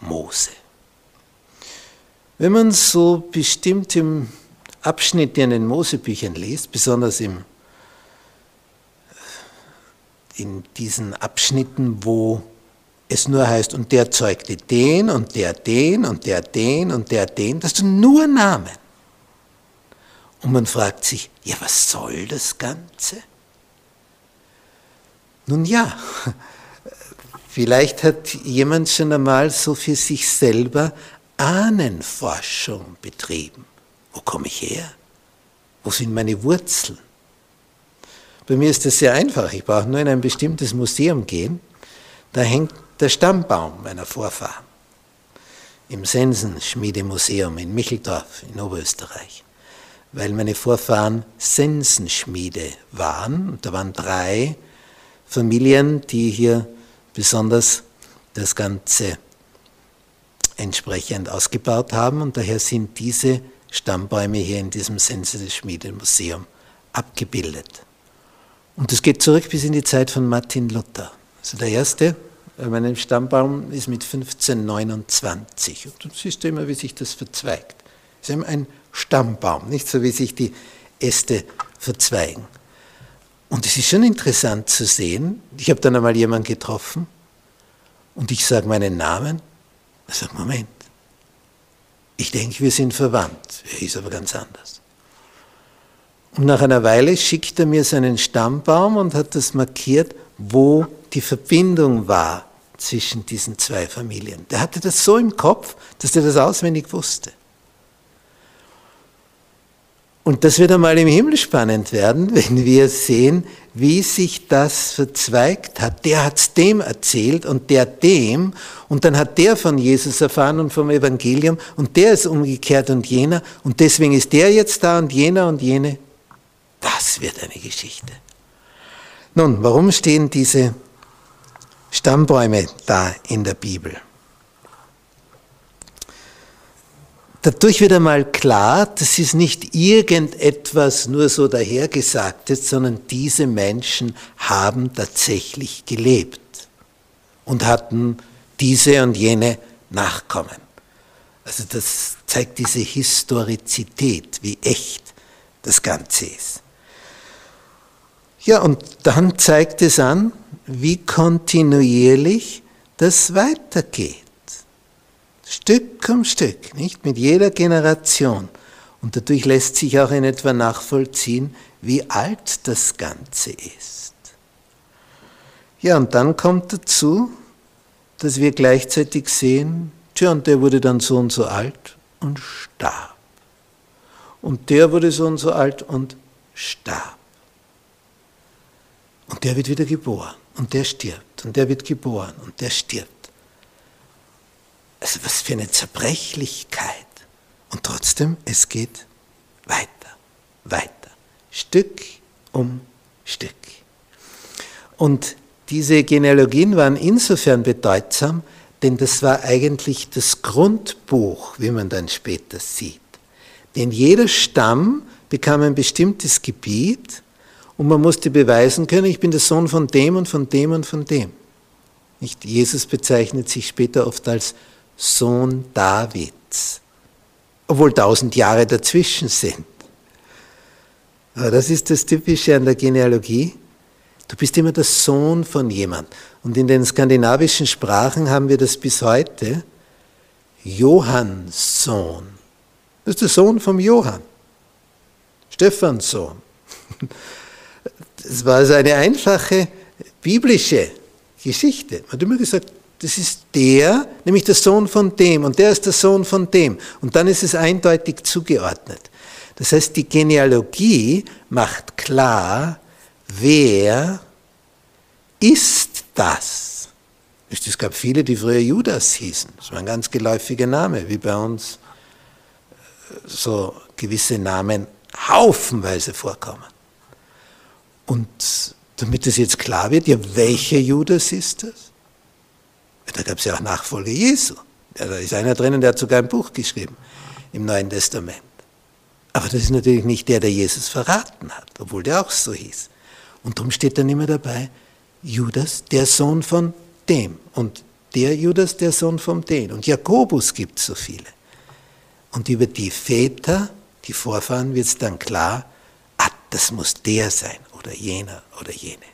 Mose. Wenn man so bestimmt im Abschnitt in den Mosebüchern liest, besonders im, in diesen Abschnitten, wo es nur heißt, und der zeugte den und der den und der den und der den, das sind nur Namen. Und man fragt sich, ja, was soll das Ganze? Nun ja, vielleicht hat jemand schon einmal so für sich selber Ahnenforschung betrieben. Wo komme ich her? Wo sind meine Wurzeln? Bei mir ist das sehr einfach. Ich brauche nur in ein bestimmtes Museum gehen. Da hängt der Stammbaum meiner Vorfahren im Sensenschmiedemuseum in Micheldorf in Oberösterreich, weil meine Vorfahren Sensenschmiede waren. Und da waren drei Familien, die hier besonders das Ganze entsprechend ausgebaut haben und daher sind diese Stammbäume hier in diesem Sensenschmiedemuseum abgebildet. Und das geht zurück bis in die Zeit von Martin Luther. Also der erste mein Stammbaum ist mit 1529. Und du siehst immer, wie sich das verzweigt. Es ist eben ein Stammbaum, nicht so wie sich die Äste verzweigen. Und es ist schon interessant zu sehen, ich habe dann einmal jemanden getroffen und ich sage meinen Namen. Er sagt, Moment, ich denke, wir sind verwandt. Er ist aber ganz anders. Und nach einer Weile schickt er mir seinen Stammbaum und hat das markiert, wo die Verbindung war zwischen diesen zwei Familien. Der hatte das so im Kopf, dass er das auswendig wusste. Und das wird einmal im Himmel spannend werden, wenn wir sehen, wie sich das verzweigt hat. Der hat es dem erzählt und der dem und dann hat der von Jesus erfahren und vom Evangelium und der ist umgekehrt und jener und deswegen ist der jetzt da und jener und jene. Das wird eine Geschichte. Nun, warum stehen diese Stammbäume da in der Bibel. Dadurch wird einmal klar, das ist nicht irgendetwas nur so dahergesagtes, sondern diese Menschen haben tatsächlich gelebt und hatten diese und jene Nachkommen. Also das zeigt diese Historizität, wie echt das Ganze ist. Ja, und dann zeigt es an, wie kontinuierlich das weitergeht. Stück um Stück, nicht mit jeder Generation. Und dadurch lässt sich auch in etwa nachvollziehen, wie alt das Ganze ist. Ja, und dann kommt dazu, dass wir gleichzeitig sehen, tja, und der wurde dann so und so alt und starb. Und der wurde so und so alt und starb. Und der wird wieder geboren und der stirbt und der wird geboren und der stirbt. Also was für eine Zerbrechlichkeit. Und trotzdem, es geht weiter, weiter, Stück um Stück. Und diese Genealogien waren insofern bedeutsam, denn das war eigentlich das Grundbuch, wie man dann später sieht. Denn jeder Stamm bekam ein bestimmtes Gebiet und man musste beweisen können, ich bin der Sohn von dem und von dem und von dem. Nicht? Jesus bezeichnet sich später oft als Sohn Davids, obwohl tausend Jahre dazwischen sind. Aber das ist das Typische an der Genealogie. Du bist immer der Sohn von jemand. Und in den skandinavischen Sprachen haben wir das bis heute. Johanns Sohn. Das ist der Sohn vom Johann, Stephans Sohn. Das war also eine einfache biblische Geschichte. Man hat immer gesagt, das ist der, nämlich der Sohn von dem, und der ist der Sohn von dem. Und dann ist es eindeutig zugeordnet. Das heißt, die Genealogie macht klar, wer ist das? Es gab viele, die früher Judas hießen. Das war ein ganz geläufiger Name, wie bei uns äh, so gewisse Namen haufenweise vorkommen. Und damit es jetzt klar wird, ja, welcher Judas ist das? Da gab es ja auch Nachfolger Jesu. Ja, da ist einer drinnen, der hat sogar ein Buch geschrieben im Neuen Testament. Aber das ist natürlich nicht der, der Jesus verraten hat, obwohl der auch so hieß. Und darum steht dann immer dabei, Judas, der Sohn von dem. Und der Judas, der Sohn von dem. Und Jakobus gibt so viele. Und über die Väter, die Vorfahren, wird es dann klar, ah, das muss der sein oder jener oder jene.